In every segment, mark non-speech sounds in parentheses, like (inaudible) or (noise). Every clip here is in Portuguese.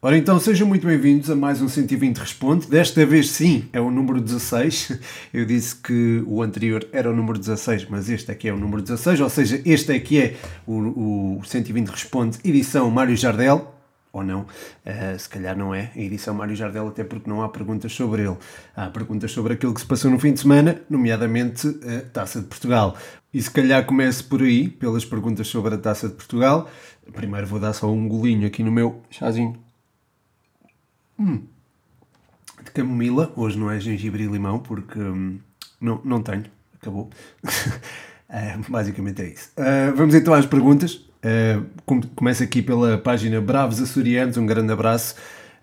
Ora então, sejam muito bem-vindos a mais um 120 Responde. Desta vez sim, é o número 16. (laughs) Eu disse que o anterior era o número 16, mas este aqui é o número 16, ou seja, este aqui é o, o 120 Responde, edição Mário Jardel. Ou não, uh, se calhar não é a edição Mário Jardel, até porque não há perguntas sobre ele. Há perguntas sobre aquilo que se passou no fim de semana, nomeadamente a Taça de Portugal. E se calhar comece por aí, pelas perguntas sobre a Taça de Portugal. Primeiro vou dar só um golinho aqui no meu chazinho Hum. De camomila, hoje não é gengibre e limão, porque hum, não, não tenho, acabou. uh, (laughs) basicamente é isso. Uh, vamos então às perguntas. Uh, começo aqui pela página Bravos Açorianos, um grande abraço.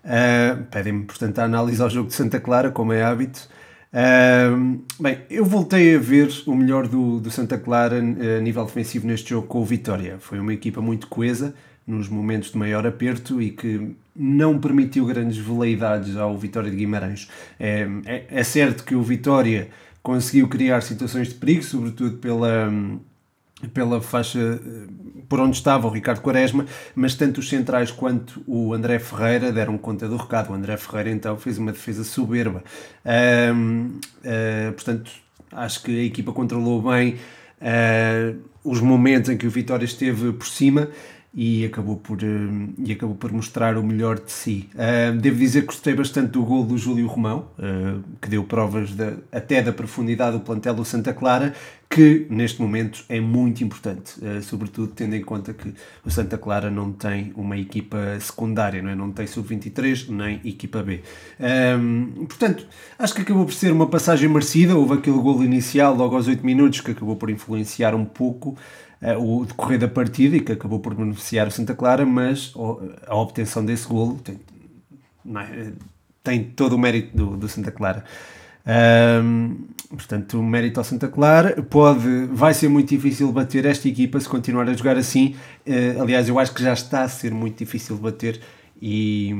Uh, Pedem-me, portanto, a análise ao jogo de Santa Clara, como é hábito. Uh, bem, eu voltei a ver o melhor do, do Santa Clara a nível defensivo neste jogo com o Vitória. Foi uma equipa muito coesa, nos momentos de maior aperto e que não permitiu grandes veleidades ao Vitória de Guimarães. É, é, é, certo que o Vitória conseguiu criar situações de perigo, sobretudo pela, pela faixa eh, por onde estava o Ricardo Quaresma, mas tanto os centrais quanto o André Ferreira deram conta do recado. O André Ferreira então fez uma defesa soberba. uh, portanto, acho que a equipa controlou bem uh, os momentos em que o Vitória esteve por cima e acabou por, uh, e acabou por mostrar o melhor de si. Uh, devo dizer que gostei bastante do gol do Júlio Romão, uh, que deu provas de, até da profundidade do plantel do Santa Clara, que neste momento é muito importante, sobretudo tendo em conta que o Santa Clara não tem uma equipa secundária, não, é? não tem sub-23 nem equipa B. portanto, acho que acabou por ser uma passagem merecida. Houve aquele gol inicial logo aos 8 minutos que acabou por influenciar um pouco. Eh, o decorrer da partida e que acabou por beneficiar o Santa Clara, mas a obtenção desse golo tem, é, tem todo o mérito do, do Santa Clara. Um, portanto, o mérito ao Santa Clara pode, vai ser muito difícil bater esta equipa se continuar a jogar assim. Uh, aliás, eu acho que já está a ser muito difícil bater e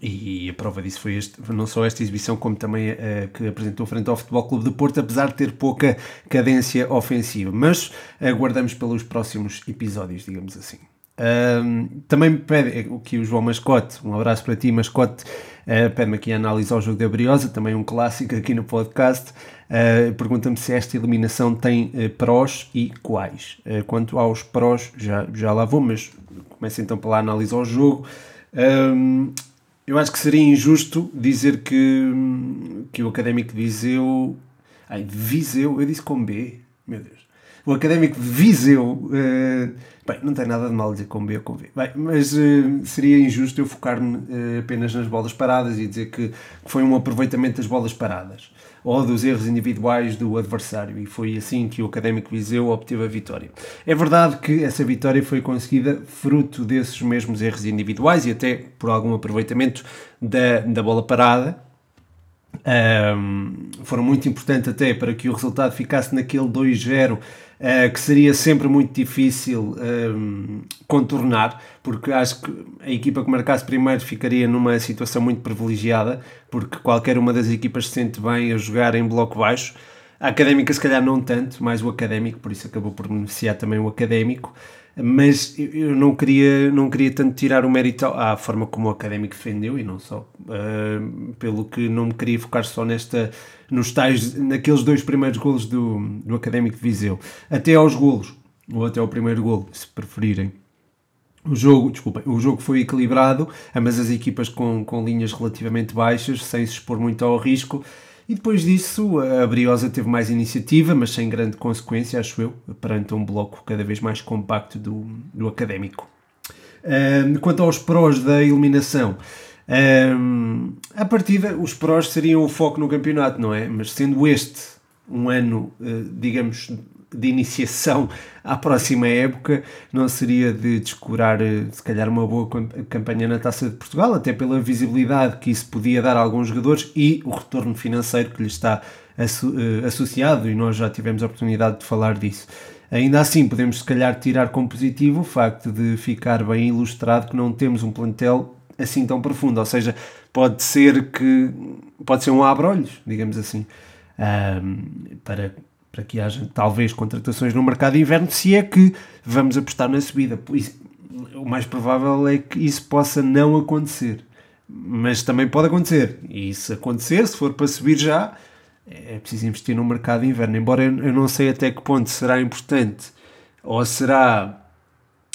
e a prova disso foi este, não só esta exibição, como também a eh, que apresentou frente ao Futebol Clube de Porto, apesar de ter pouca cadência ofensiva. Mas aguardamos pelos próximos episódios, digamos assim. Um, também pede aqui o João Mascote, um abraço para ti, Mascote. Uh, Pede-me aqui a análise ao jogo da Briosa, também um clássico aqui no podcast. Uh, Pergunta-me se esta eliminação tem uh, prós e quais. quanto aos prós, já, já lá vou, mas começo então pela análise ao jogo. Um, eu acho que seria injusto dizer que, que o Académico de Viseu. Ai, Viseu, eu disse com B, meu Deus. O Académico de Viseu. Uh, bem, não tem nada de mal dizer com B ou com V. Bem, mas uh, seria injusto eu focar-me uh, apenas nas bolas paradas e dizer que foi um aproveitamento das bolas paradas ou dos erros individuais do adversário, e foi assim que o Académico Viseu obteve a vitória. É verdade que essa vitória foi conseguida fruto desses mesmos erros individuais e até por algum aproveitamento da, da bola parada, um, foram muito importantes até para que o resultado ficasse naquele 2-0 uh, que seria sempre muito difícil um, contornar, porque acho que a equipa que marcasse primeiro ficaria numa situação muito privilegiada, porque qualquer uma das equipas se sente bem a jogar em bloco baixo. A académica, se calhar, não tanto, mais o académico, por isso acabou por beneficiar também o académico mas eu não queria, não queria tanto tirar o mérito à forma como o Académico defendeu e não só, uh, pelo que não me queria focar só nesta, nos tais, naqueles dois primeiros golos do, do Académico de Viseu, até aos golos, ou até ao primeiro golo, se preferirem. O jogo, desculpem, o jogo foi equilibrado, ambas as equipas com, com linhas relativamente baixas, sem se expor muito ao risco, e depois disso, a Briosa teve mais iniciativa, mas sem grande consequência, acho eu, perante um bloco cada vez mais compacto do, do académico. Um, quanto aos prós da eliminação, um, a partida, os prós seriam o foco no campeonato, não é? Mas sendo este um ano, uh, digamos, de iniciação à próxima época, não seria de descurar, eh, se calhar, uma boa campanha na Taça de Portugal, até pela visibilidade que isso podia dar a alguns jogadores e o retorno financeiro que lhe está eh, associado, e nós já tivemos a oportunidade de falar disso. Ainda assim, podemos, se calhar, tirar como positivo o facto de ficar bem ilustrado que não temos um plantel assim tão profundo, ou seja, pode ser que pode ser um abre-olhos, digamos assim, um, para para que haja talvez contratações no mercado de inverno, se é que vamos apostar na subida. o mais provável é que isso possa não acontecer. Mas também pode acontecer. E se acontecer, se for para subir já, é preciso investir no mercado de inverno. Embora eu não sei até que ponto será importante ou será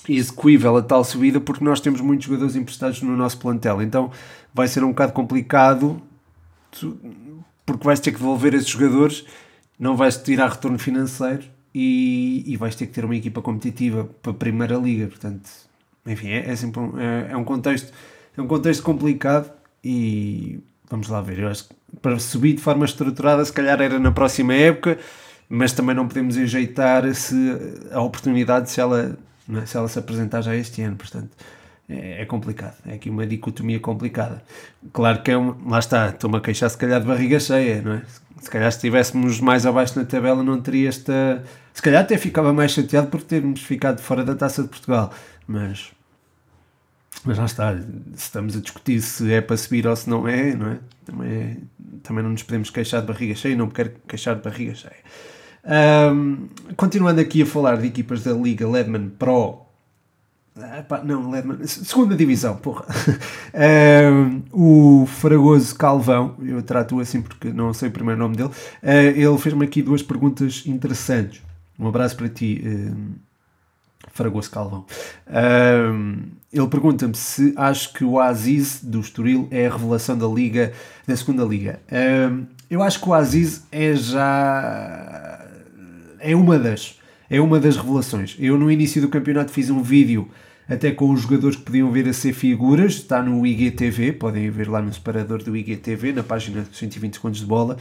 execuível a tal subida, porque nós temos muitos jogadores emprestados no nosso plantel. Então vai ser um bocado complicado, porque vais ter que devolver esses jogadores, não vais tirar retorno financeiro e, e vais ter que ter uma equipa competitiva para a Primeira Liga. Portanto, enfim, é, é sempre um, é, é, um contexto, é um contexto complicado e vamos lá ver. Eu acho que para subir de forma estruturada, se calhar era na próxima época, mas também não podemos enjeitar se a oportunidade se ela, é? se ela se apresentar já este ano. Portanto, é, é, complicado. É aqui uma dicotomia complicada. Claro que é um, lá está, estou-me a queixar se calhar de barriga cheia, não é? Se calhar se estivéssemos mais abaixo na tabela não teria esta. Se calhar até ficava mais chateado por termos ficado fora da taça de Portugal. Mas. Mas lá está, estamos a discutir se é para subir ou se não é, não é? Também, é, também não nos podemos queixar de barriga cheia, não quero queixar de barriga cheia. Um, continuando aqui a falar de equipas da Liga Ledman Pro Epá, não, Ledman, segunda divisão, porra. (laughs) O Fragoso Calvão, eu trato assim porque não sei o primeiro nome dele, uh, ele fez-me aqui duas perguntas interessantes. Um abraço para ti, uh, Fragoso Calvão. ele pergunta-me se acho que o Aziz do Estoril é a revelação da Liga, da segunda Liga. eu acho que o Aziz é já. é uma das. É uma das revelações. Eu, no início do campeonato, fiz um vídeo até com os jogadores que podiam vir a ser figuras, está no IGTV, podem ver lá no separador do IGTV, na página 120 segundos de bola,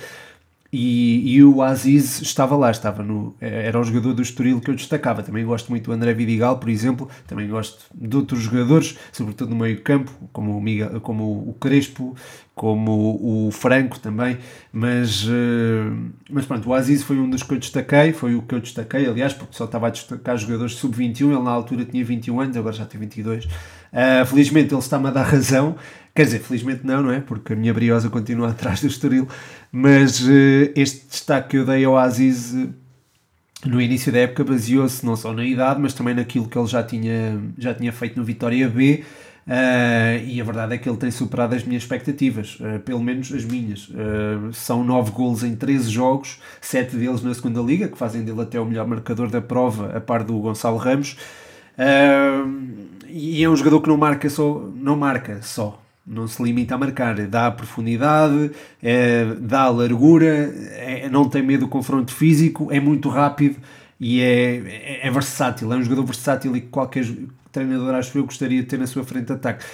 e, e, o Aziz estava lá, estava no, era o jogador do Estoril que eu destacava. Também gosto muito do André Vidigal, por exemplo. Também gosto de outros jogadores, sobretudo no meio campo, como o, como o Crespo, como o Franco também. Mas, eh, mas pronto, o Aziz foi um dos que eu destaquei. Foi o que eu destaquei, aliás, porque só estava a destacar jogadores sub-21. Ele na altura tinha 21 anos, agora já tem 22. Uh, eh, felizmente ele está-me a dar razão. Quer dizer, felizmente não, não é? Porque a minha briosa continua (laughs) atrás do Estoril. Mas uh, este destaque que eu dei ao Aziz uh, no início da época baseou-se não só na idade, mas também naquilo que ele já tinha, já tinha feito no Vitória B. Uh, e a verdade é que ele tem superado as minhas expectativas, pelo menos as minhas. são 9 golos em 13 jogos, 7 deles na segunda Liga, que fazem dele até o melhor marcador da prova, a par do Gonçalo Ramos. e é um jogador que não marca só, não marca só, não se limita a marcar, dá profundidade, é, dá largura, é, não tem medo do confronto físico, é muito rápido e é, é, é, versátil. É um jogador versátil e que qualquer treinador, acho eu, gostaria de ter na sua frente de ataque.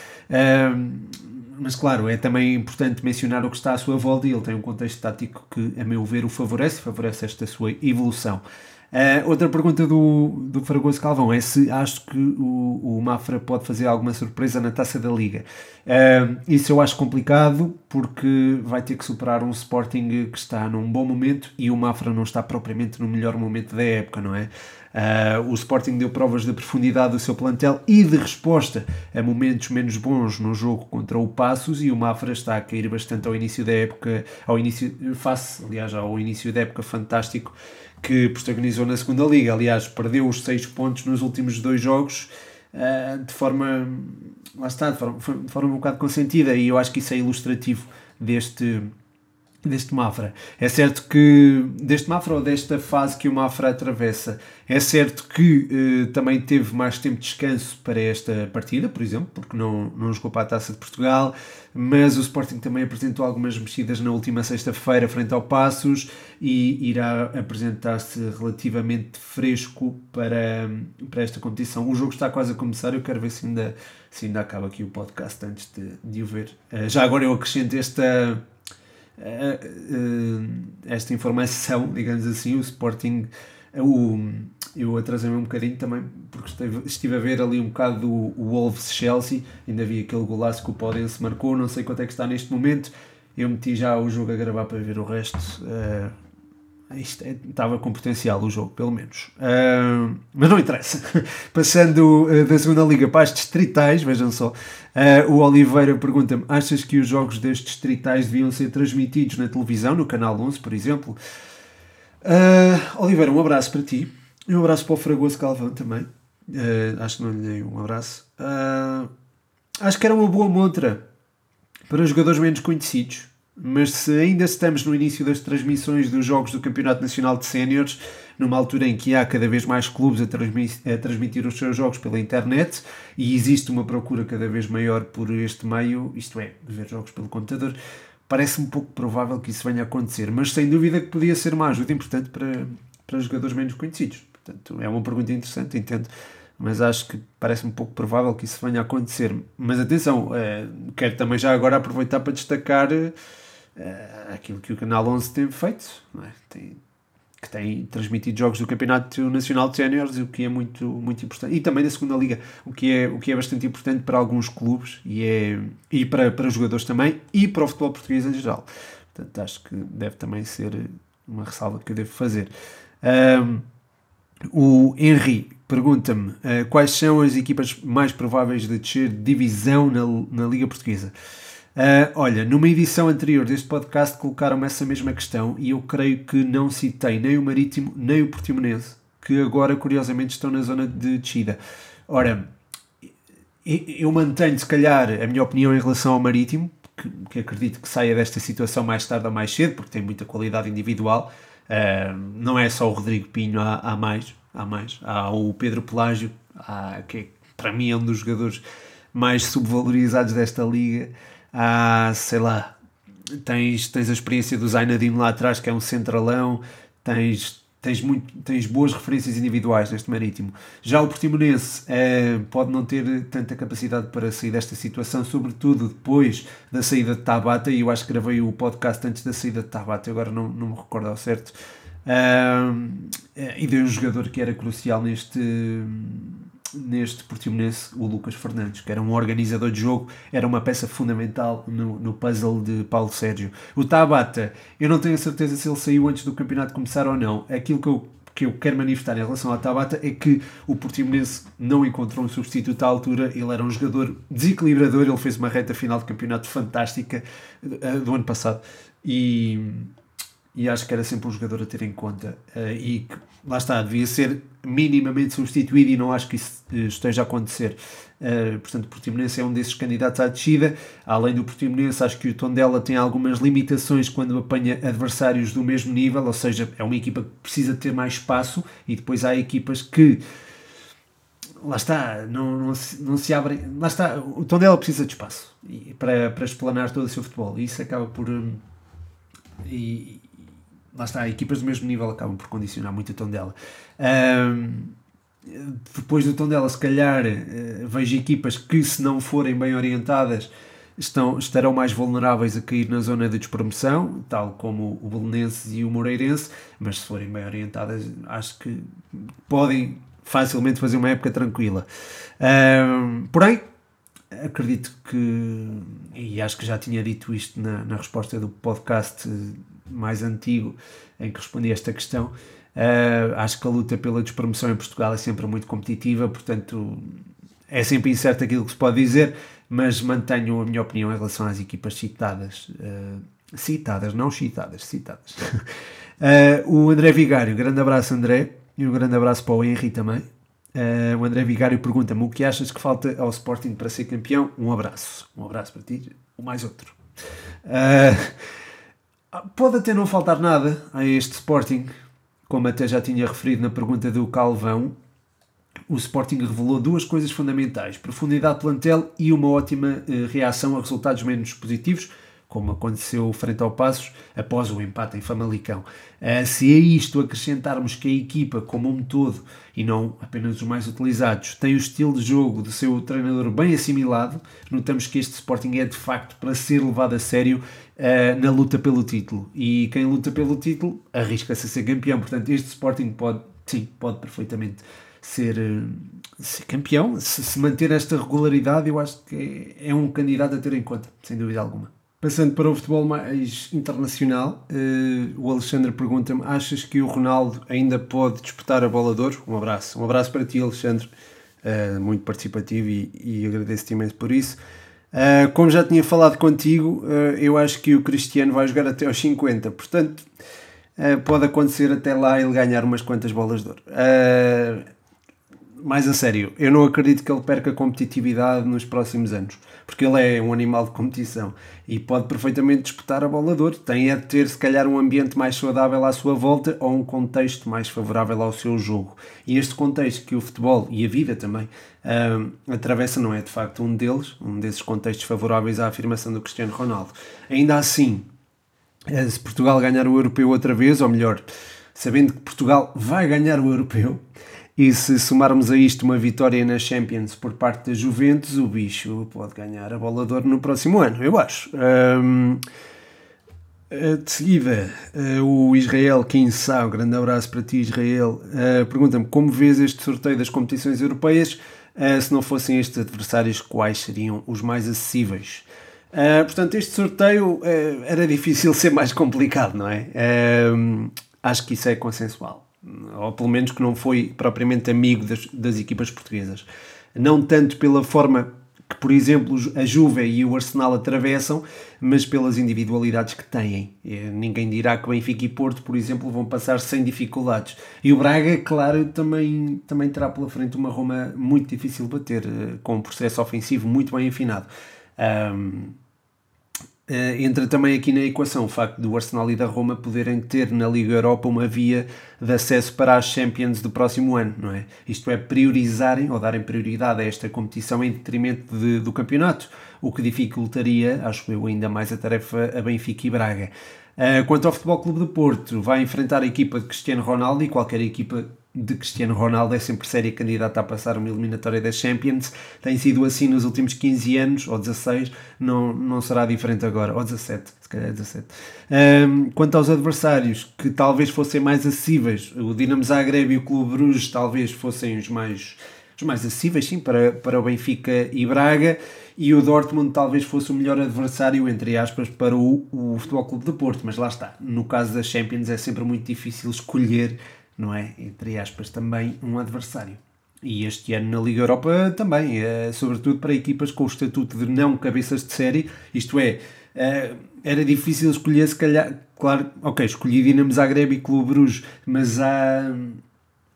mas claro, é também importante mencionar o que está à sua volta e ele tem um contexto tático que, a meu ver, o favorece, favorece esta sua evolução. Uh, outra pergunta do, do Fragoso Calvão é se acho que o, o Mafra pode fazer alguma surpresa na taça da Liga. Uh, isso eu acho complicado porque vai ter que superar um Sporting que está num bom momento e o Mafra não está propriamente no melhor momento da época, não é? Uh, o Sporting deu provas de profundidade do seu plantel e de resposta a momentos menos bons no jogo contra o Passos e o Mafra está a cair bastante ao início da época, ao início, face, aliás, ao início da época fantástico que protagonizou na segunda liga. Aliás, perdeu os seis pontos nos últimos dois jogos uh, de forma, lá está, de forma, de forma um bocado consentida e eu acho que isso é ilustrativo deste deste Mafra. É certo que deste Mafra ou desta fase que o Mafra atravessa, é certo que eh, também teve mais tempo de descanso para esta partida, por exemplo, porque não, não jogou para a Taça de Portugal, mas o Sporting também apresentou algumas mexidas na última sexta-feira frente ao Passos e irá apresentar-se relativamente fresco para, para esta competição. O jogo está quase a começar, eu quero ver se ainda, se ainda acaba aqui o podcast antes de, de o ver. Uh, já agora eu acrescento esta esta informação, (laughs) digamos assim, o Sporting, o, eu atrasei-me um bocadinho também, porque estive, estive a ver ali um bocado o, o Wolves-Chelsea, ainda vi aquele golaço que o Podense marcou, não sei quanto é que está neste momento, eu meti já o jogo a gravar para ver o resto, isto é, estava com potencial o jogo, pelo menos. Uh, mas não interessa. (laughs) Passando uh, da segunda liga para as distritais, vejam só. Uh, o Oliveira pergunta-me: achas que os jogos destes distritais deviam ser transmitidos na televisão, no canal 11, por exemplo? Oliveira, um abraço para ti. E um abraço para o Fragoso Calvão também. Uh, acho que não lhe dei um abraço. Acho que era uma boa montra para jogadores menos conhecidos, mas se ainda estamos no início das transmissões dos jogos do Campeonato Nacional de Séniores, numa altura em que há cada vez mais clubes a, a, transmitir os seus jogos pela internet e existe uma procura cada vez maior por este meio, isto é, ver jogos pelo computador, parece-me pouco provável que isso venha a acontecer, mas sem dúvida que podia ser uma ajuda importante para, para jogadores menos conhecidos. Portanto, é uma pergunta interessante, entendo, mas acho que parece-me pouco provável que isso venha a acontecer. Mas atenção, é, quero também já agora aproveitar para destacar é, aquilo que o Canal 11 tem feito, é? tem, que tem transmitido jogos do Campeonato Nacional de Séniores, o que é muito, muito importante, e também da segunda Liga, o que é, o que é bastante importante para alguns clubes e, é, e para, para jogadores também, e para o futebol português em geral. Portanto, acho que deve também ser uma ressalva que eu devo fazer. Um, o Henry pergunta-me uh, quais são as equipas mais prováveis de descer divisão na, na Liga Portuguesa. Uh, olha, numa edição anterior deste podcast colocaram-me essa mesma questão e eu creio que não citei nem o Marítimo nem o Portimonense, que agora curiosamente estão na zona de descida. Ora, eu mantenho se calhar a minha opinião em relação ao Marítimo, que, que acredito que saia desta situação mais tarde ou mais cedo, porque tem muita qualidade individual. Uh, não é só o Rodrigo Pinho, há, há mais, há mais. Há o Pedro Pelágio, há, que para mim é um dos jogadores mais subvalorizados desta liga há, sei lá, tens, tens a experiência do Zainadine lá atrás, que é um centralão, tens, tens, muito, tens boas referências individuais neste Marítimo. Já o Portimonense é, pode não ter tanta capacidade para sair desta situação, sobretudo depois da saída de Tabata, e eu acho que gravei o podcast antes da saída de Tabata, agora não, não me recordo ao certo. Um, e de um jogador que era crucial neste, neste Portimonense o Lucas Fernandes, que era um organizador de jogo, era uma peça fundamental no, no puzzle de Paulo Sérgio. O Tabata, eu não tenho a certeza se ele saiu antes do campeonato começar ou não. Aquilo que eu, que eu quero manifestar em relação ao Tabata é que o Portimonense não encontrou um substituto à altura, ele era um jogador desequilibrador, ele fez uma reta final de campeonato fantástica uh, do ano passado e e acho que era sempre um jogador a ter em conta uh, e que, lá está, devia ser minimamente substituído e não acho que isso uh, esteja a acontecer. Uh, portanto, o Portimonense é um desses candidatos à descida. Além do Portimonense, acho que o Tondela tem algumas limitações quando apanha adversários do mesmo nível, ou seja, é uma equipa que precisa ter mais espaço e depois há equipas que lá está, não, não, se, não se abrem. Lá está, o Tondela precisa de espaço para, para explanar todo o seu futebol e isso acaba por. Um, e, lá está, equipas do mesmo nível acabam por condicionar muito o tom dela. Um, depois do tom dela, se calhar uh, vejo equipas que, se não forem bem orientadas, estão, estarão mais vulneráveis a cair na zona de despromoção, tal como o Belenenses e o Moreirense, mas se forem bem orientadas, acho que podem facilmente fazer uma época tranquila. Um, porém, acredito que, e acho que já tinha dito isto na, na resposta do podcast mais antigo em que respondi esta questão. Uh, acho que a luta pela despromoção em Portugal é sempre muito competitiva, portanto é sempre incerto aquilo que se pode dizer, mas mantenho a minha opinião em relação às equipas citadas. Uh, citadas, não citadas, citadas. uh, (laughs) o André Vigário, grande abraço André, e um grande abraço para o Henry também. Uh, o André Vigário pergunta-me o que achas que falta ao Sporting para ser campeão? Um abraço. Um abraço para ti, o mais outro. Uh, Pode até não faltar nada a este Sporting, como até já tinha referido na pergunta do Calvão. O Sporting revelou duas coisas fundamentais: profundidade de plantel e uma ótima eh, reação a resultados menos positivos como aconteceu frente ao Passos após o empate em Famalicão. Uh, se a isto acrescentarmos que a equipa, como um todo, e não apenas os mais utilizados, tem o estilo de jogo do seu treinador bem assimilado, notamos que este Sporting é de facto para ser levado a sério uh, na luta pelo título. E quem luta pelo título arrisca-se a ser campeão. Portanto, este Sporting pode, sim, pode perfeitamente ser, ser campeão. Se, se manter esta regularidade, eu acho que é, é um candidato a ter em conta, sem dúvida alguma. Passando para o futebol mais internacional, uh, o Alexandre pergunta-me: achas que o Ronaldo ainda pode disputar a bola de ouro? Um abraço. Um abraço para ti, Alexandre, uh, muito participativo e, e agradeço-te imenso por isso. Uh, como já tinha falado contigo, eu acho que o Cristiano vai jogar até aos 50, portanto, pode acontecer até lá ele ganhar umas quantas bolas de ouro. mais a sério, eu não acredito que ele perca competitividade nos próximos anos, porque ele é um animal de competição e pode perfeitamente disputar a bola de ouro. Tem é de ter, se calhar, um ambiente mais saudável à sua volta ou um contexto mais favorável ao seu jogo. E este contexto que o futebol e a vida também um, atravessa não é de facto um deles, um desses contextos favoráveis à afirmação do Cristiano Ronaldo. Ainda assim, eh, se Portugal ganhar o europeu outra vez, ou melhor, sabendo que Portugal vai ganhar o europeu, e se somarmos a isto uma vitória na Champions por parte da Juventus, o bicho pode ganhar a bola de no próximo ano, eu acho. Um, de seguida, o Israel Kinsá, um grande abraço para ti, Israel, pergunta-me como vês este sorteio das competições europeias se não fossem estes adversários, quais seriam os mais acessíveis? portanto, este sorteio era difícil ser mais complicado, não é? acho que isso é consensual ou pelo menos que não foi propriamente amigo das, das equipas portuguesas. Não tanto pela forma que, por exemplo, a Juve e o Arsenal atravessam, mas pelas individualidades que têm. Ninguém dirá que Benfica e Porto, por exemplo, vão passar sem dificuldades. E o Braga, claro, também, também terá pela frente uma Roma muito difícil de bater, eh, com um processo ofensivo muito bem afinado. Um, Uh, entra também aqui na equação o facto do Arsenal e da Roma poderem ter na Liga Europa uma via de acesso para as Champions do próximo ano, não é? Isto é, priorizarem ou darem prioridade a esta competição em detrimento de, do campeonato, o que dificultaria, acho eu, ainda mais a tarefa a Benfica e Braga. Uh, quanto ao Futebol Clube de Porto, vai enfrentar a equipa de Cristiano Ronaldo e qualquer equipa de Cristiano Ronaldo é sempre séria candidata a passar uma eliminatória da Champions. Tem sido assim nos últimos 15 anos, ou 16, não, não será diferente agora, ou 17, se calhar 17. Um, quanto aos adversários, que talvez fossem mais acessíveis, o Dinamo Zagreb e o Clube Bruges talvez fossem os mais, os mais acessíveis, sim, para, para o Benfica e Braga, e o Dortmund talvez fosse o melhor adversário, entre aspas, para o, o Futebol Clube de Porto, mas lá está. No caso da Champions é sempre muito difícil escolher não é? Entre aspas, também um adversário. E este ano na Liga Europa também, é, sobretudo para equipas com o estatuto de não cabeças de série, isto é, é era difícil escolher, se calhar, claro, ok, escolhi Dinamo Zagreb e Clube Bruges, mas há,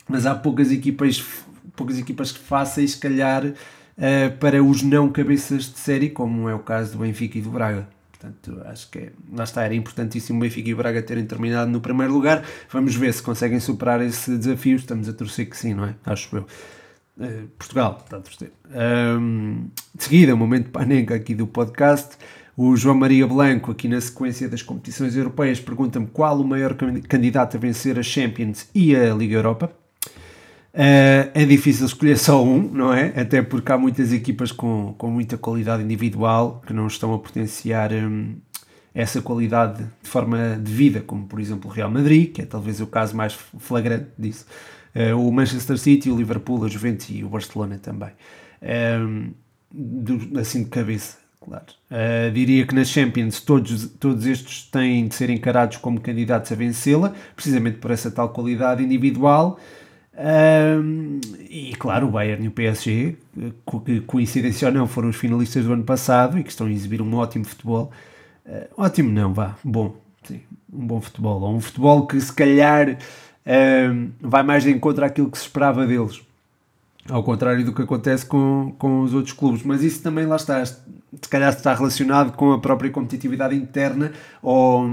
mas há poucas equipas, poucas equipas fáceis, se calhar, é, para os não cabeças de série, como é o caso do Benfica e do Braga. Portanto, acho que lá está, era importantíssimo o Benfica e o Braga terem terminado no primeiro lugar. Vamos ver se conseguem superar esse desafio. Estamos a torcer que sim, não é? Acho eu. Uh, Portugal está a torcer. Um, de seguida, um momento panenca aqui do podcast. O João Maria Blanco, aqui na sequência das competições europeias, pergunta-me qual o maior candidato a vencer a Champions e a Liga Europa. Uh, é difícil escolher só um, não é? Até porque há muitas equipas com, com muita qualidade individual que não estão a potenciar um, essa qualidade de forma devida, como por exemplo o Real Madrid, que é talvez o caso mais flagrante disso. Uh, o Manchester City, o Liverpool, a Juventus e o Barcelona também. Um, do, assim de cabeça, claro. Uh, diria que nas Champions todos, todos estes têm de ser encarados como candidatos a vencê-la, precisamente por essa tal qualidade individual. Um, e claro, o Bayern e o PSG, que coincidência ou não, foram os finalistas do ano passado e que estão a exibir um ótimo futebol. Uh, ótimo, não, vá, bom, sim, um bom futebol. Ou um futebol que se calhar um, vai mais de encontro àquilo que se esperava deles, ao contrário do que acontece com, com os outros clubes. Mas isso também lá está, se calhar está relacionado com a própria competitividade interna ou,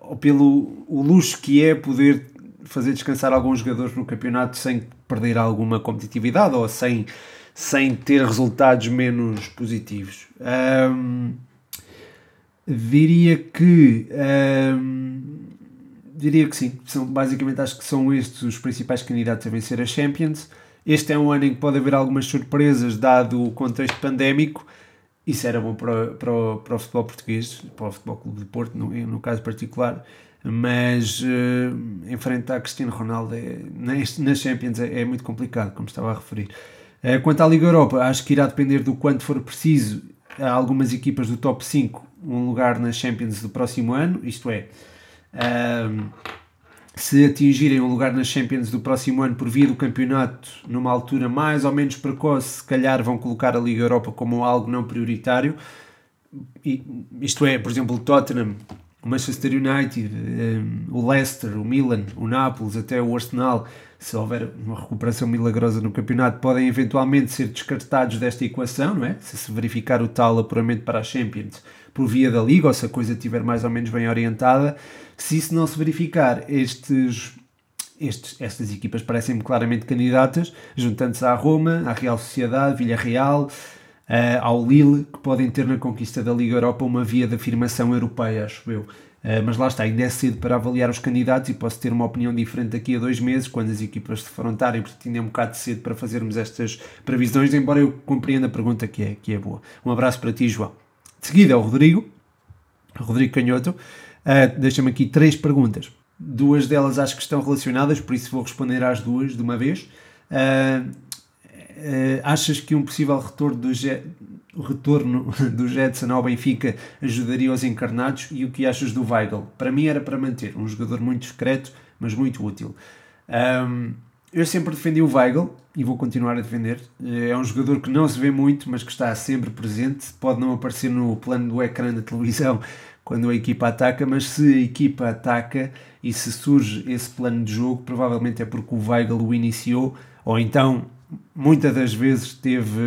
ou pelo o luxo que é poder fazer descansar alguns jogadores no campeonato sem perder alguma competitividade ou sem, sem ter resultados menos positivos. Um, diria que um, diria que sim, são, basicamente acho que são estes os principais candidatos a vencer a Champions. Este é um ano em que pode haver algumas surpresas, dado o contexto pandémico. Isso era bom para, para, para o futebol português, para o Futebol Clube de Porto, no, no caso particular mas uh, enfrentar Cristiano Ronaldo é, nas Champions é, é, muito complicado, como estava a referir. Uh, quanto à Liga Europa, acho que irá depender do quanto for preciso a algumas equipas do top 5 um lugar nas Champions do próximo ano, isto é, uh, se atingirem um lugar nas Champions do próximo ano por via do campeonato numa altura mais ou menos precoce, se calhar vão colocar a Liga Europa como algo não prioritário. Isto é, por exemplo, o Tottenham o Manchester United, um, o Leicester, o Milan, o Nápoles, até o Arsenal, se houver uma recuperação milagrosa no campeonato, podem eventualmente ser descartados desta equação, não é? Se se verificar o tal apuramento para a Champions por via da Liga, ou se a coisa estiver mais ou menos bem orientada. Se isso não se verificar, estes, estes, estas equipas parecem-me claramente candidatas, juntando-se à Roma, à Real Sociedade, Villarreal, uh, ao Lille, que podem ter na conquista da Liga Europa uma via de afirmação europeia, acho eu. Uh, mas lá está, ainda é cedo para avaliar os candidatos e posso ter uma opinião diferente daqui a dois meses, quando as equipas se defrontarem, porque ainda é um bocado cedo para fazermos estas previsões, embora eu compreenda a pergunta que é, que é boa. Um abraço para ti, João. De seguida é o Rodrigo, Rodrigo Canhoto, uh, deixa-me aqui três perguntas. Duas delas acho que estão relacionadas, por isso vou responder às duas de uma vez. Uh, achas que um possível retorno do, retorno (laughs) do Jetson ao Benfica ajudaria os encarnados? E o que achas do Weigl? Para mim era para manter, um jogador muito discreto, mas muito útil. Um, eu sempre defendi o Weigl e vou continuar a defender. Eh, é um jogador que não se vê muito, mas que está sempre presente. Pode não aparecer no plano do ecrã da televisão (laughs) quando a equipa ataca, mas se a equipa ataca e se surge esse plano de jogo, provavelmente é porque o Weigl o iniciou, ou então muitas das vezes teve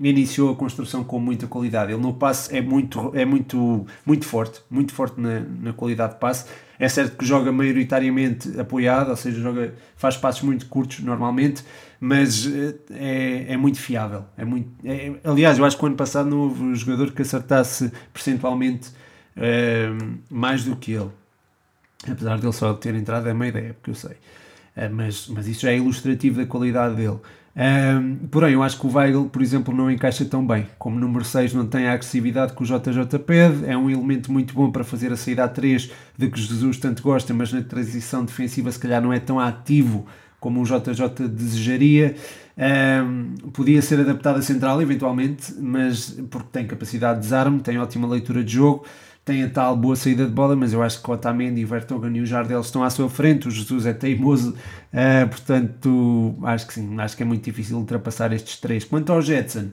iniciou a construção com muita qualidade. Ele no passe é muito é muito muito forte, muito forte na, na qualidade de passe. É certo que joga maioritariamente apoiado, ou seja, joga faz passos muito curtos normalmente, mas eh, é, é muito fiável. É muito, é, aliás, eu acho que o ano passado não houve um jogador que acertasse percentualmente é, mais do que ele. Apesar dele só ter entrado é meia ideia, porque eu sei. É, mas, mas isso já é ilustrativo da qualidade dele. Um, porém, eu acho que o Weigl, por exemplo, não encaixa tão bem. Como número 6 não tem a agressividade que o JJ pede, é um elemento muito bom para fazer a saída a 3 de que Jesus tanto gosta, mas na transição defensiva se calhar não é tão ativo como o JJ desejaria. Um, podia ser adaptado a central eventualmente, mas porque tem capacidade de desarme, tem ótima leitura de jogo tem a tal boa saída de bola, mas eu acho que o Otamendi, o Vertonghen e o Jardel estão à sua frente, o Jesus é teimoso, uh, portanto acho que sim, acho que é muito difícil ultrapassar estes três. Quanto ao Jetson,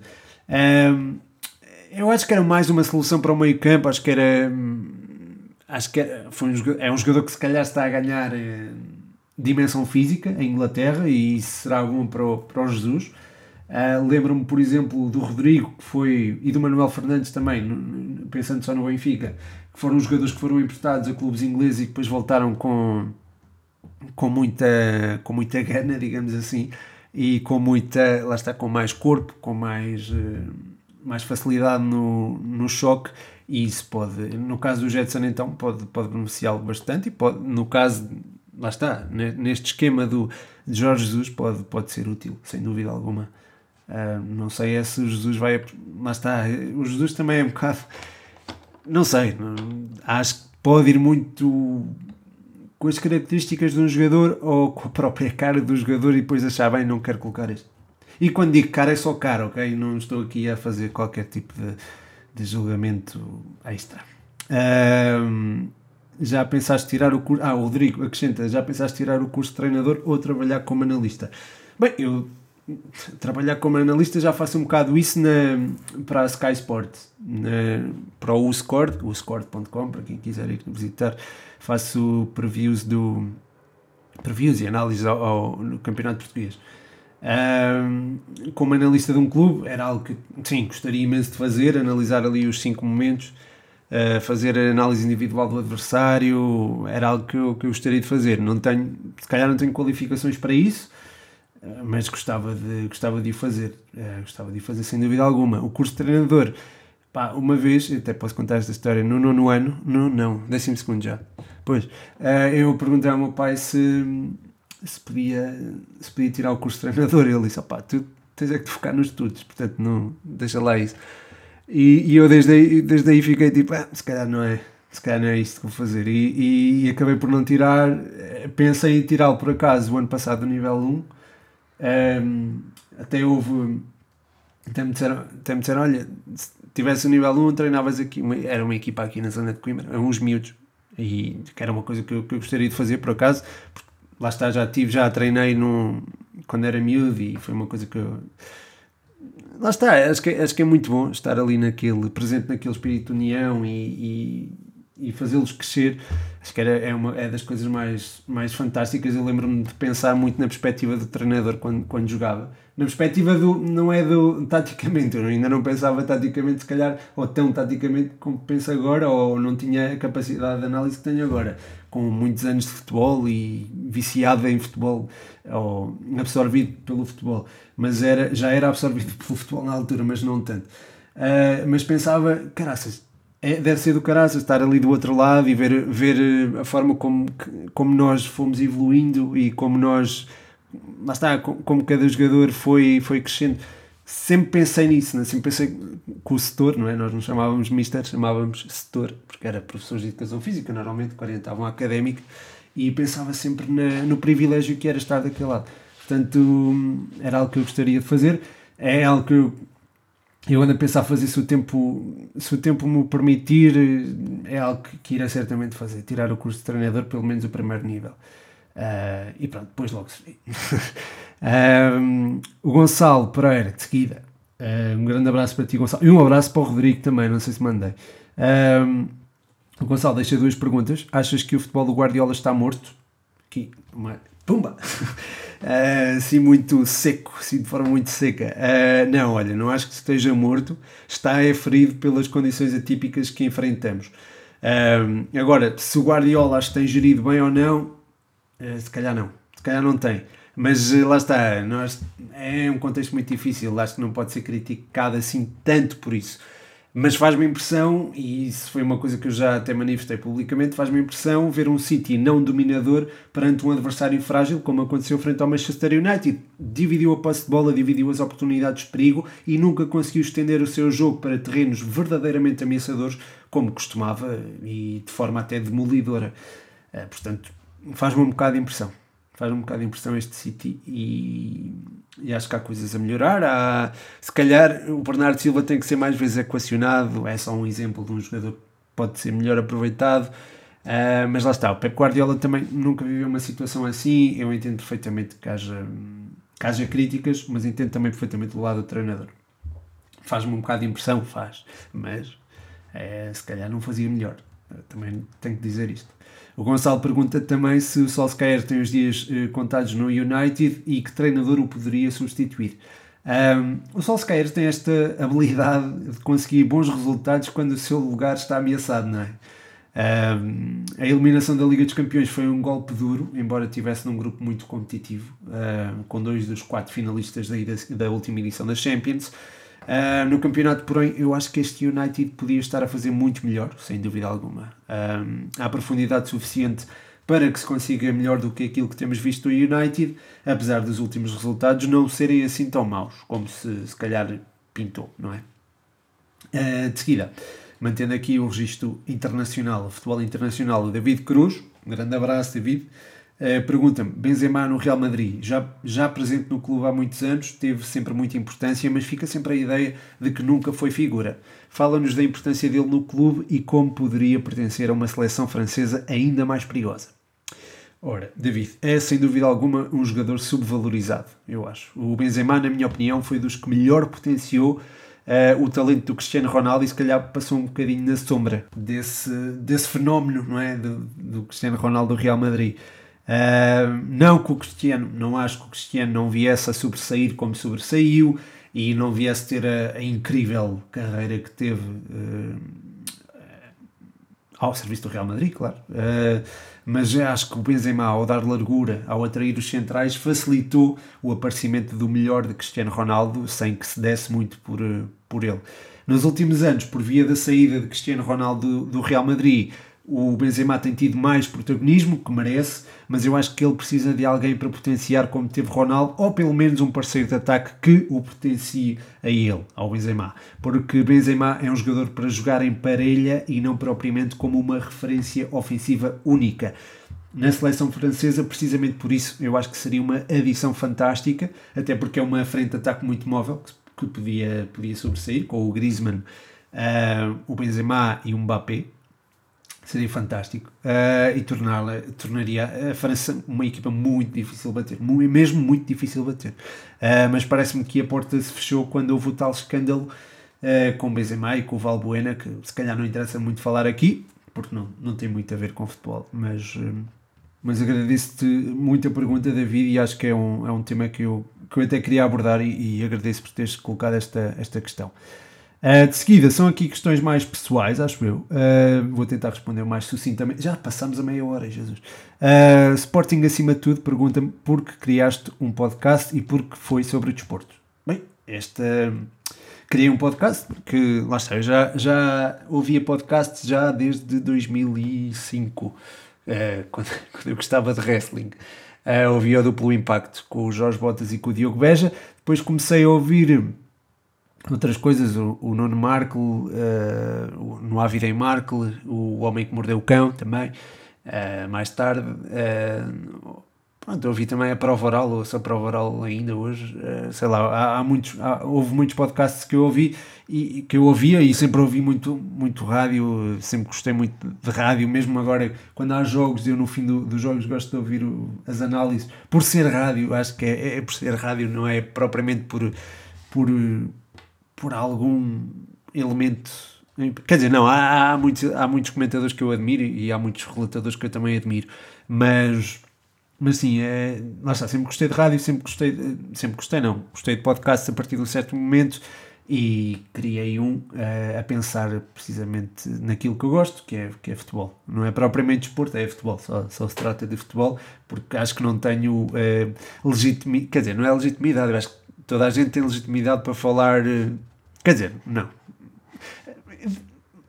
uh, eu acho que era mais uma solução para o meio campo, acho que era acho que era, foi um é um jogador que se calhar está a ganhar uh, dimensão física em Inglaterra e isso será bom para o, para o Jesus. Uh, Lembro-me, por exemplo, do Rodrigo que foi, e do Manuel Fernandes também, pensando só no Benfica, que foram jogadores que foram emprestados a clubes ingleses e depois voltaram com, com, muita, com muita gana, (laughs) digamos assim, e com muita, lá está, com mais corpo, com mais, uh, mais facilidade no, no choque. E isso pode, no caso do Jetson, então, pode, pode beneficiá-lo bastante. E pode, no caso, lá está, neste esquema do, de Jorge Jesus, pode, pode ser útil, sem dúvida alguma. Uh, não sei é se o Jesus vai. Lá está. O Jesus também é um bocado. Não sei. Acho que pode ir muito com as características de um jogador ou com a própria cara do jogador e depois achar bem, não quero colocar isto. E quando digo cara é só cara, ok? Não estou aqui a fazer qualquer tipo de, de julgamento extra. Uh, já pensaste tirar o curso. Ah, Rodrigo acrescenta: já pensaste tirar o curso de treinador ou trabalhar como analista? Bem, eu trabalhar como analista já faço um bocado isso na, para a Sky Sport, na, para o Uscord, uscord.com, para quem quiser ir visitar, faço previews do previews e análises ao, ao, no Campeonato Português. Um, como analista de um clube, era algo que sim, gostaria imenso de fazer, analisar ali os cinco momentos, uh, fazer a análise individual do adversário, era algo que eu, que eu gostaria de fazer. Não tenho, se calhar não tenho qualificações para isso, mas gostava de, gostava de o fazer, uh, gostava de o fazer sem dúvida alguma. O curso de treinador, pá, uma vez, até posso contar esta história, no nono ano, no, não, décimo segundo já, pois, uh, eu perguntei ao meu pai se, se, podia, se podia tirar o curso de treinador, ele disse, pá, tu tens é que te focar nos estudos, portanto não, deixa lá isso. E, e eu desde aí, desde aí fiquei tipo, ah, se calhar não é, se calhar não é isto que vou fazer. E, e, e acabei por não tirar, eh, pensei em tirá-lo por acaso o ano passado do nível 1, um, até houve. Até me, disseram, até me disseram: olha, se tivesse o nível 1, treinavas aqui. Era uma equipa aqui na zona de Coimbra, uns miúdos. E que era uma coisa que eu, que eu gostaria de fazer por acaso, porque lá está, já tive, já treinei no, quando era miúdo e foi uma coisa que eu. Lá está, acho que, acho que é muito bom estar ali naquele, presente naquele espírito de união e, e, e fazê-los crescer, acho que era, é, uma, é das coisas mais, mais fantásticas. Eu lembro-me de pensar muito na perspectiva do treinador quando, quando jogava. Na perspectiva do, não é do (laughs) taticamente, eu ainda não pensava taticamente, se calhar, ou tão taticamente como penso agora, ou não tinha a capacidade de análise que tenho agora, com muitos anos de futebol e viciado em futebol, ou absorvido pelo futebol, mas era, já era absorvido (laughs) pelo futebol na altura, mas não tanto. Uh, mas pensava, caraças, é, deve ser do caraças estar ali do outro lado e ver, ver eh, a forma como, como nós fomos evoluindo e como nós, lá está, como cada jogador foi, foi crescendo. Sempre pensei nisso, né? sempre pensei com o setor, não é? Nós não chamávamos mister, chamávamos setor, porque era professores de educação física, normalmente, que orientavam a académica, e pensava sempre na, no privilégio que era estar daquele lado. Portanto, era algo que eu gostaria de fazer, é algo que eu eu ando a pensar fazer se o tempo, se o tempo me permitir, é algo que, que irá certamente fazer, tirar o curso de treinador, pelo menos o primeiro nível. Uh, e pronto, depois logo se vê. um, (laughs) o Gonçalo Pereira, de seguida. Uh, um grande abraço para ti, Gonçalo. E um abraço para o Rodrigo também, não sei se mandei. Um, o Gonçalo deixa duas perguntas. Achas que o futebol do Guardiola está morto? Aqui, uma. Pumba! (laughs) assim muito seco, assim de forma muito seca. Uh, não, olha, não acho que esteja morto, está é ferido pelas condições atípicas que enfrentamos. Uh, agora, se o Guardiola que tem gerido bem ou não, se calhar não, se calhar não tem. Mas lá está, nós, é um contexto muito difícil, acho que não pode ser criticado assim tanto por isso mas faz-me impressão, e isso foi uma coisa que eu já até manifestei publicamente, faz-me impressão ver um City não dominador perante um adversário frágil, como aconteceu frente ao Manchester United. Dividiu a posse de bola, dividiu as oportunidades de perigo e nunca conseguiu estender o seu jogo para terrenos verdadeiramente ameaçadores, como costumava e de forma até demolidora. Eh, portanto, faz-me um bocado de impressão faz um bocado de impressão este City e, e, acho que há coisas a melhorar. Há, se calhar o Bernardo Silva tem que ser mais vezes equacionado, é só um exemplo de um jogador que pode ser melhor aproveitado. Uh, mas lá está, o Pep Guardiola também nunca viveu uma situação assim. Eu entendo perfeitamente que haja, que haja críticas, mas entendo também perfeitamente o lado do treinador. Faz-me um bocado de impressão, faz, mas é, se calhar não fazia melhor. Eu também tenho que dizer isto. O Gonçalo pergunta também se o Solskjaer tem os dias eh, contados no United e que treinador o poderia substituir. Um, o Solskjaer tem esta habilidade de conseguir bons resultados quando o seu lugar está ameaçado, não é? Um, a eliminação da Liga dos Campeões foi um golpe duro, embora tivesse num grupo muito competitivo, um, com dois dos quatro finalistas da, da última edição da Champions. Uh, no campeonato, porém, eu acho que este United podia estar a fazer muito melhor, sem dúvida alguma. Uh, há profundidade suficiente para que se consiga melhor do que aquilo que temos visto no United, apesar dos últimos resultados não serem assim tão maus como se, se calhar pintou, não é? Uh, de seguida, mantendo aqui o registro internacional, o futebol internacional, o David Cruz, um grande abraço, David. Uh, Pergunta-me, Benzema no Real Madrid, já, já presente no clube há muitos anos, teve sempre muita importância, mas fica sempre a ideia de que nunca foi figura. Fala-nos da importância dele no clube e como poderia pertencer a uma seleção francesa ainda mais perigosa. Ora, David, é sem dúvida alguma um jogador subvalorizado, eu acho. O Benzema, na minha opinião, foi dos que melhor potenciou uh, o talento do Cristiano Ronaldo e se calhar passou um bocadinho na sombra desse, desse fenómeno não é? do, do Cristiano Ronaldo do Real Madrid. Uh, não que o Cristiano, não acho que o Cristiano não viesse a sobressair como sobressaiu e não viesse ter a, a incrível carreira que teve uh, ao serviço do Real Madrid, claro. Uh, mas acho que o Benzema, ao dar largura, ao atrair os centrais, facilitou o aparecimento do melhor de Cristiano Ronaldo sem que se desse muito por, por ele. Nos últimos anos, por via da saída de Cristiano Ronaldo do, do Real Madrid, o Benzema tem tido mais protagonismo, que merece, mas eu acho que ele precisa de alguém para potenciar como teve Ronaldo, ou pelo menos um parceiro de ataque que o potencie a ele, ao Benzema. Porque Benzema é um jogador para jogar em parelha e não propriamente como uma referência ofensiva única. Na seleção francesa, precisamente por isso, eu acho que seria uma adição fantástica, até porque é uma frente de ataque muito móvel, que podia, podia sobressair, com o Griezmann, uh, o Benzema e o Mbappé, seria fantástico uh, e torná-la tornaria a França uma equipa muito difícil de bater, muito, mesmo muito difícil de bater. Uh, mas parece-me que a porta se fechou quando houve o tal escândalo uh, com Benzema e com o Valbuena, que se calhar não interessa muito falar aqui, porque não, não tem muito a ver com futebol. Mas, mas agradeço-te muito a pergunta, David, e acho que é um, é um tema que eu, que eu até queria abordar e, e agradeço por teres colocado esta, esta questão. Uh, de seguida, são aqui questões mais pessoais, acho eu. Uh, vou tentar responder mais sucintamente. Já passamos a meia hora, Jesus. Uh, Sporting, acima de tudo, pergunta-me por que criaste um podcast e por que foi sobre o desporto. Bem, esta. Criei um podcast porque, lá está, eu já, já ouvia podcasts já desde 2005, (laughs) quando, quando, eu gostava de wrestling. ouvia o Duplo Impacto com o Jorge Botas e com o Diogo Beja. Depois comecei a ouvir outras coisas, o, o Nuno Markle, uh, no Há Vida o Homem que Mordeu o Cão também, uh, mais tarde. Uh, pronto, ouvi também a prova oral, ouço a prova oral ainda hoje, sei lá, há, há muitos, há, houve muitos podcasts que eu ouvi e que eu ouvia e sempre ouvi muito, muito rádio, sempre gostei muito de rádio, mesmo agora quando há jogos, eu no fim do, dos jogos gosto de ouvir o, as análises, por ser rádio, acho que é, é por ser rádio, não é propriamente por, por por algum elemento. Quer dizer, não, há, há, muitos, há muitos comentadores que eu admiro e há muitos relatadores que eu também admiro, mas, mas sim, é, lá está, sempre gostei de rádio, sempre gostei, sempre gostei, não, gostei de podcasts a partir de um certo momento e criei um uh, a pensar precisamente naquilo que eu gosto, que é, que é futebol. Não é propriamente desporto, é futebol, só, só se trata de futebol, porque acho que não tenho uh, legitimidade, quer dizer, não é legitimidade, eu acho que toda a gente tem legitimidade para falar. Eh, quer dizer, não.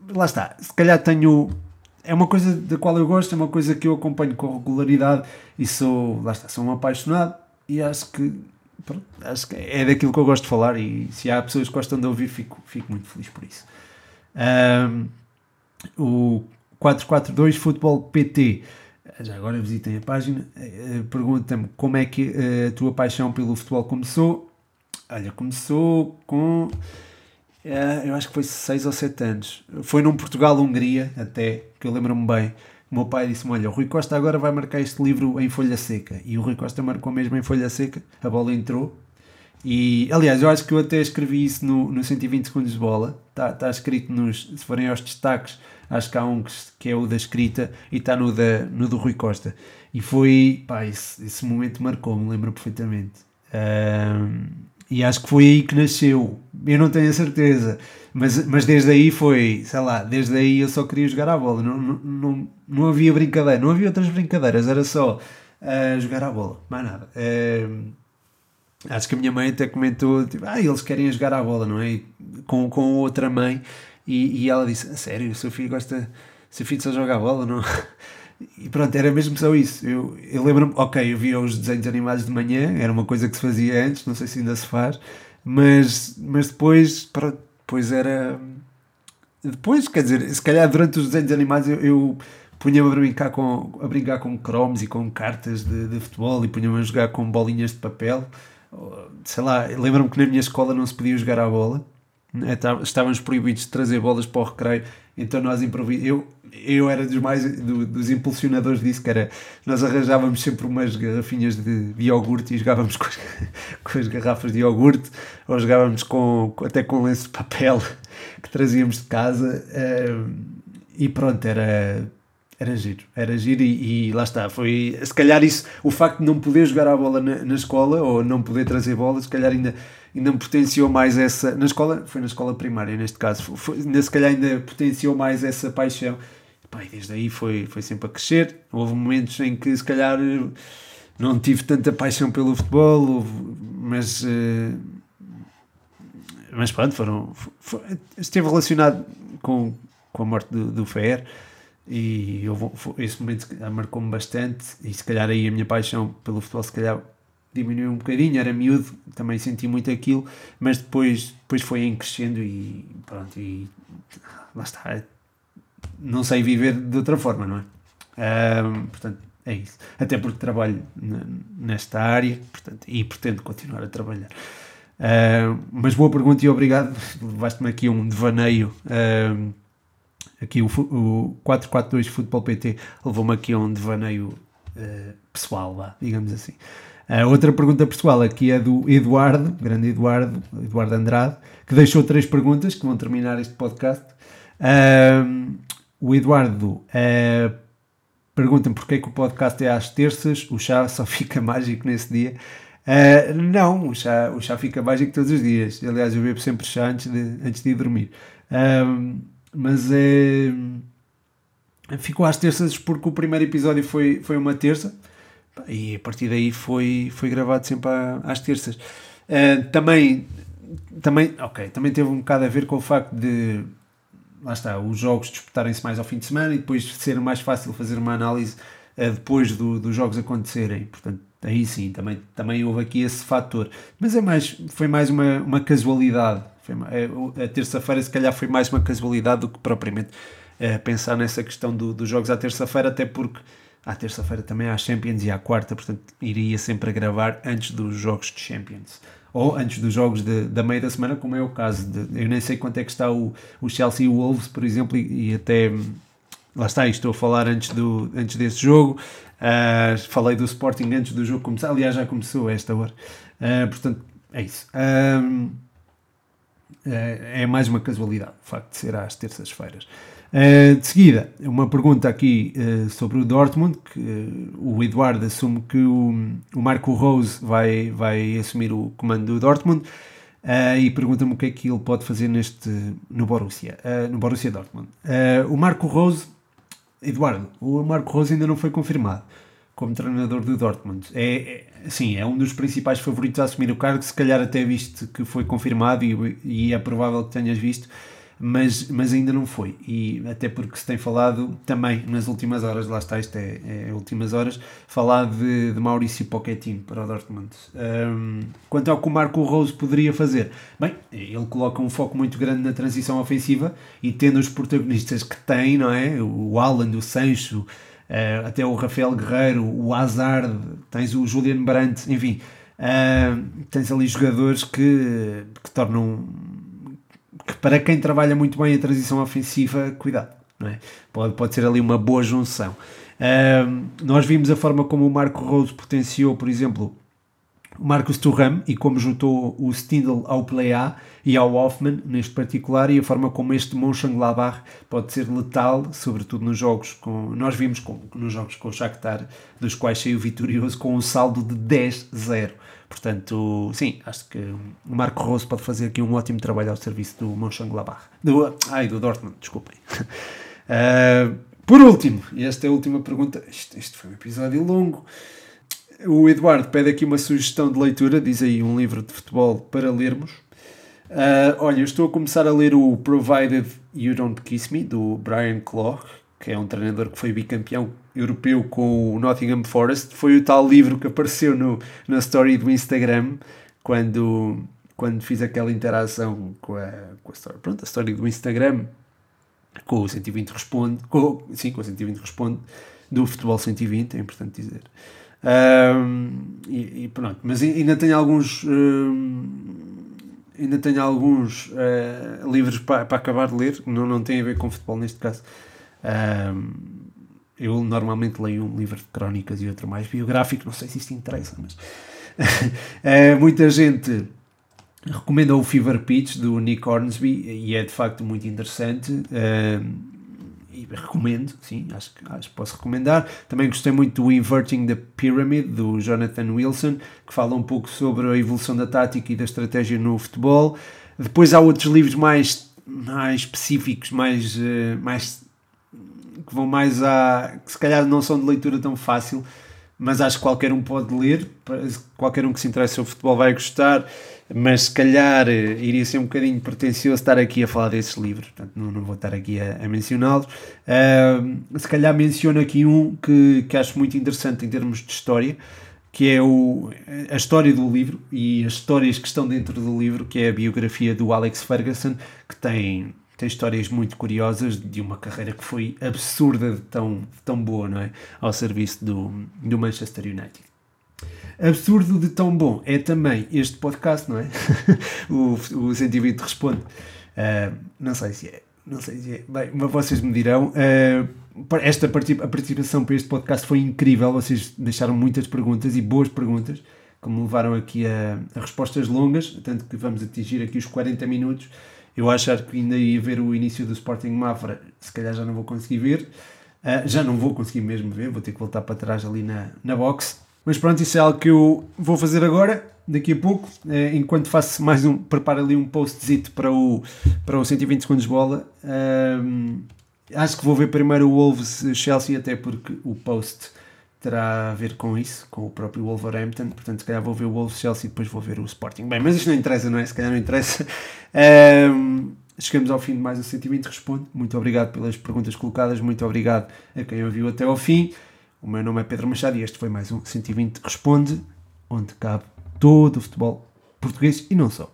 Lá está. Se calhar tenho. É uma coisa da qual eu gosto, é uma coisa que eu acompanho com regularidade e sou. Lá está, sou um apaixonado e acho que. Pronto, acho que é daquilo que eu gosto de falar e se há pessoas que gostam de ouvir, fico, fico muito feliz por isso. Um, o 442 Futebol PT já agora visitem a página, eh, pergunta-me como é que eh, a tua paixão pelo futebol começou Olha, começou com. É, eu acho que foi 6 ou 7 anos. Foi num Portugal-Hungria, até, que eu lembro-me bem. O meu pai disse-me: Olha, o Rui Costa agora vai marcar este livro em folha seca. E o Rui Costa marcou mesmo em folha seca, a bola entrou. E aliás, eu acho que eu até escrevi isso no, no 120 segundos de bola. Está tá escrito nos. Se forem aos destaques, acho que há um que, que é o da escrita e está no, da, no do Rui Costa. E foi. Pá, esse, esse momento marcou-me, lembro perfeitamente. Um, e acho que foi aí que nasceu. Eu não tenho a certeza. Mas, mas desde aí foi, sei lá, desde aí eu só queria jogar a bola. Não, não, não, não havia brincadeira, não havia outras brincadeiras, era só uh, jogar a bola, mais nada. Uh, acho que a minha mãe até comentou, tipo, ah, eles querem jogar a bola, não é? Com, com outra mãe. E, e ela disse, a sério, o seu filho gosta, seu filho só joga a bola, não? (laughs) E pronto, era mesmo só isso. Eu, eu lembro-me, ok, eu via os desenhos animados de manhã, era uma coisa que se fazia antes, não sei se ainda se faz, mas, mas depois, pronto, depois era. Depois, quer dizer, se calhar durante os desenhos animados eu, eu punha-me a brincar com, a brincar com cromos e com cartas de, de futebol e punha-me a jogar com bolinhas de papel. Sei lá, lembro-me que na minha escola não se podia jogar à bola, né, estávamos proibidos de trazer bolas para o recreio, então nós improvisamos. Eu, eu era dos mais do, dos impulsionadores disso, que era nós arranjávamos sempre umas garrafinhas de, de iogurte e jogávamos (laughs) com as, com as, garrafas de iogurte ou jogávamos com, até com lenço de papel (laughs) que trazíamos de casa uh, e pronto, era era giro, era giro e, e, lá está, foi se calhar isso, o facto de não poder jogar a bola na, na escola ou não poder trazer bola, se calhar ainda ainda me potenciou mais essa. Na escola, foi na escola primária neste caso, foi, ainda, se calhar ainda potenciou mais essa paixão Pai, desde aí foi, foi sempre a crescer. Houve momentos em que se calhar não tive tanta paixão pelo futebol, mas, uh, mas pronto, foram, foi, esteve relacionado com, com a morte do, do Fer e eu, esse momento marcou-me bastante e se calhar aí a minha paixão pelo futebol se calhar diminuiu um bocadinho, era miúdo, também senti muito aquilo, mas depois, depois foi em crescendo e pronto, e lá está, não sei viver de outra forma, não é? Um, portanto, é isso. Até porque trabalho nesta área portanto, e pretendo continuar a trabalhar. Uh, mas boa pergunta e obrigado. Levaste-me aqui um devaneio. Uh, aqui o, o 442 Futebol PT levou-me aqui um devaneio uh, pessoal, lá, digamos assim. Uh, outra pergunta pessoal aqui é do Eduardo, grande Eduardo, Eduardo Andrade, que deixou três perguntas que vão terminar este podcast. Uh, o Eduardo uh, pergunta-me porque é que o podcast é às terças, o chá só (laughs) fica mágico nesse dia. Uh, não, o chá, o chá fica mágico todos os dias. Aliás, eu bebo sempre chá antes de, antes de ir dormir. Uh, mas é. Ficou às terças porque o primeiro episódio foi, foi uma terça e a partir daí foi, foi gravado sempre às terças. Uh, também, também, ok, também teve um bocado a ver com o facto de lá está, os jogos disputarem-se mais ao fim de semana e depois ser mais fácil fazer uma análise uh, depois do, dos jogos acontecerem. Portanto, aí sim, também, também houve aqui esse fator. Mas é mais, foi mais uma, uma casualidade. Foi, é, a terça-feira, se calhar, foi mais uma casualidade do que propriamente uh, pensar nessa questão do, dos jogos à terça-feira, até porque à terça-feira também há Champions e à quarta, portanto, iria sempre a gravar antes dos jogos de Champions ou antes dos jogos de, da meia da semana, como é o caso. De, eu nem sei quanto é que está o, o Chelsea e o Wolves, por exemplo, e, e até lá está, estou a falar antes, do, antes desse jogo. Uh, falei do Sporting antes do jogo começar, aliás, já começou a esta hora. Uh, portanto, é isso. Uh, é mais uma casualidade o facto de ser às terças-feiras. Uh, de seguida, uma pergunta aqui uh, sobre o Dortmund, que uh, o Eduardo assume que o, o Marco Rose vai, vai assumir o comando do Dortmund e pergunta-me o que é que ele pode fazer neste, no Borussia, no Borussia Dortmund. o Marco Rose, Eduardo, o Marco Rose ainda não foi confirmado como treinador do Dortmund. É, é, sim, é um dos principais favoritos a assumir o cargo, se calhar até viste que foi confirmado e, e é provável que tenhas visto mas, mas ainda não foi. E até porque se tem falado também nas últimas horas, lá está, isto é, é últimas horas, falar de, de Maurício Pochettino para o Dortmund. Um, quanto ao que o Marco Rose poderia fazer, bem, ele coloca um foco muito grande na transição ofensiva e tendo os protagonistas que tem, não é? O Alan, o Sancho, uh, até o Rafael Guerreiro, o Hazard, tens o Julian Brandt, enfim. Uh, tens ali jogadores que, que tornam que para quem trabalha muito bem a transição ofensiva, cuidado, não é? pode, pode ser ali uma boa junção. Nós vimos a forma como o Marco Rose potenciou, por exemplo, o Marcos Thuram e como juntou o Stindl ao Play A e ao Hoffman neste particular e a forma como este Mönchengladbach pode ser letal, sobretudo nos jogos com nós vimos com, nos jogos com o Shakhtar, dos quais saiu vitorioso com um saldo de 10-0. Portanto, sim, acho que o Marco Rose pode fazer aqui um ótimo trabalho ao serviço do Mönchengladbach. Do, ai, do Dortmund, desculpem. Uh, (laughs) por último, e esta é a última pergunta, este, este foi um episódio longo. O Eduardo pede aqui uma sugestão de leitura, diz aí um livro de futebol para lermos. Uh, olha, eu estou a começar a ler o Provided You Don't Kiss Me, do Brian Clough, que é um treinador que foi bicampeão europeu com o Nottingham Forest. Foi o tal livro que apareceu no, na story do Instagram quando, quando fiz aquela interação com a, com a story. Pronto, a story do Instagram com o 120 Responde, com, sim, com o 120 Responde do Futebol 120, é importante dizer. Um, e, e, pronto, mas ainda tenho alguns. Um, ainda tenho alguns uh, livros para, para acabar de ler, não, não tem a ver com futebol neste caso. Um, eu normalmente leio um livro de crónicas e outro mais biográfico, não sei se isto interessa, mas uh, (laughs) muita gente recomenda o Fever Pitch do Nick Hornsby e é de facto muito interessante. Uh, e recomendo, sim, acho, acho que posso recomendar. Também gostei muito do Inverting the Pyramid, do Jonathan Wilson, que fala um pouco sobre a evolução da tática e da estratégia no futebol. Depois há outros livros mais, mais específicos, mais, eh, mais que vão mais a. que se calhar não são de leitura tão fácil, mas acho que qualquer um pode ler, qualquer um que se interesse sobre futebol vai gostar mas se calhar eh, iria ser um bocadinho pretencioso estar aqui a falar desses livros, portanto não, não vou estar aqui a, a mencioná-los. Uh, se calhar menciono aqui um que, que acho muito interessante em termos de história, que é o, a história do livro e as histórias que estão dentro do livro, que é a biografia do Alex Ferguson, que tem, tem histórias muito curiosas de uma carreira que foi absurda de tão, de tão boa, não é? Ao serviço do, do Manchester United. Absurdo de tão bom é também este podcast, não é? (laughs) o, o 120 responde. Uh, não sei se é. Não sei se é. Bem, mas vocês me dirão. Uh, esta a participação para este podcast foi incrível. Vocês deixaram muitas perguntas e boas perguntas que me levaram aqui a, a respostas longas, tanto que vamos atingir aqui os 40 minutos Eu achar que ainda ia ver o início do Sporting Mafra, se calhar já não vou conseguir ver. Uh, já não vou conseguir mesmo ver, vou ter que voltar para trás ali na, na box. Mas pronto, isso é algo que eu vou fazer agora, daqui a pouco, uh, enquanto faço mais um, preparo ali um postzito para o, para o 120 segundos de bola. Uh, acho que vou ver primeiro o Wolves Chelsea, até porque o post terá a ver com isso, com o próprio Wolverhampton, portanto se calhar vou ver o Wolves Chelsea e depois vou ver o Sporting. Bem, mas isto não interessa, não é? Se calhar não interessa. (laughs) Chegamos ao fim de mais um 120 Responde. Muito obrigado pelas perguntas colocadas, muito obrigado a quem ouviu até ao fim. O meu nome é Pedro Machado e este foi mais um 120 Responde, onde cabe todo o futebol português e não só.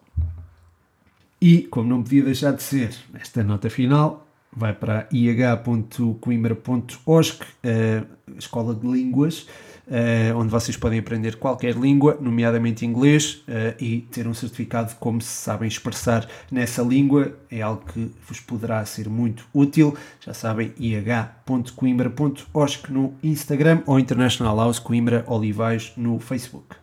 E, como não podia deixar de ser, esta nota final vai para ih.coimbra.osc, a escola de línguas, uh, onde vocês podem aprender qualquer língua, nomeadamente inglês, uh, e ter um certificado de como se sabem expressar nessa língua. É algo que vos poderá ser muito útil. Já sabem, ih.coimbra.osc no Instagram ou International House Coimbra Olivais no Facebook.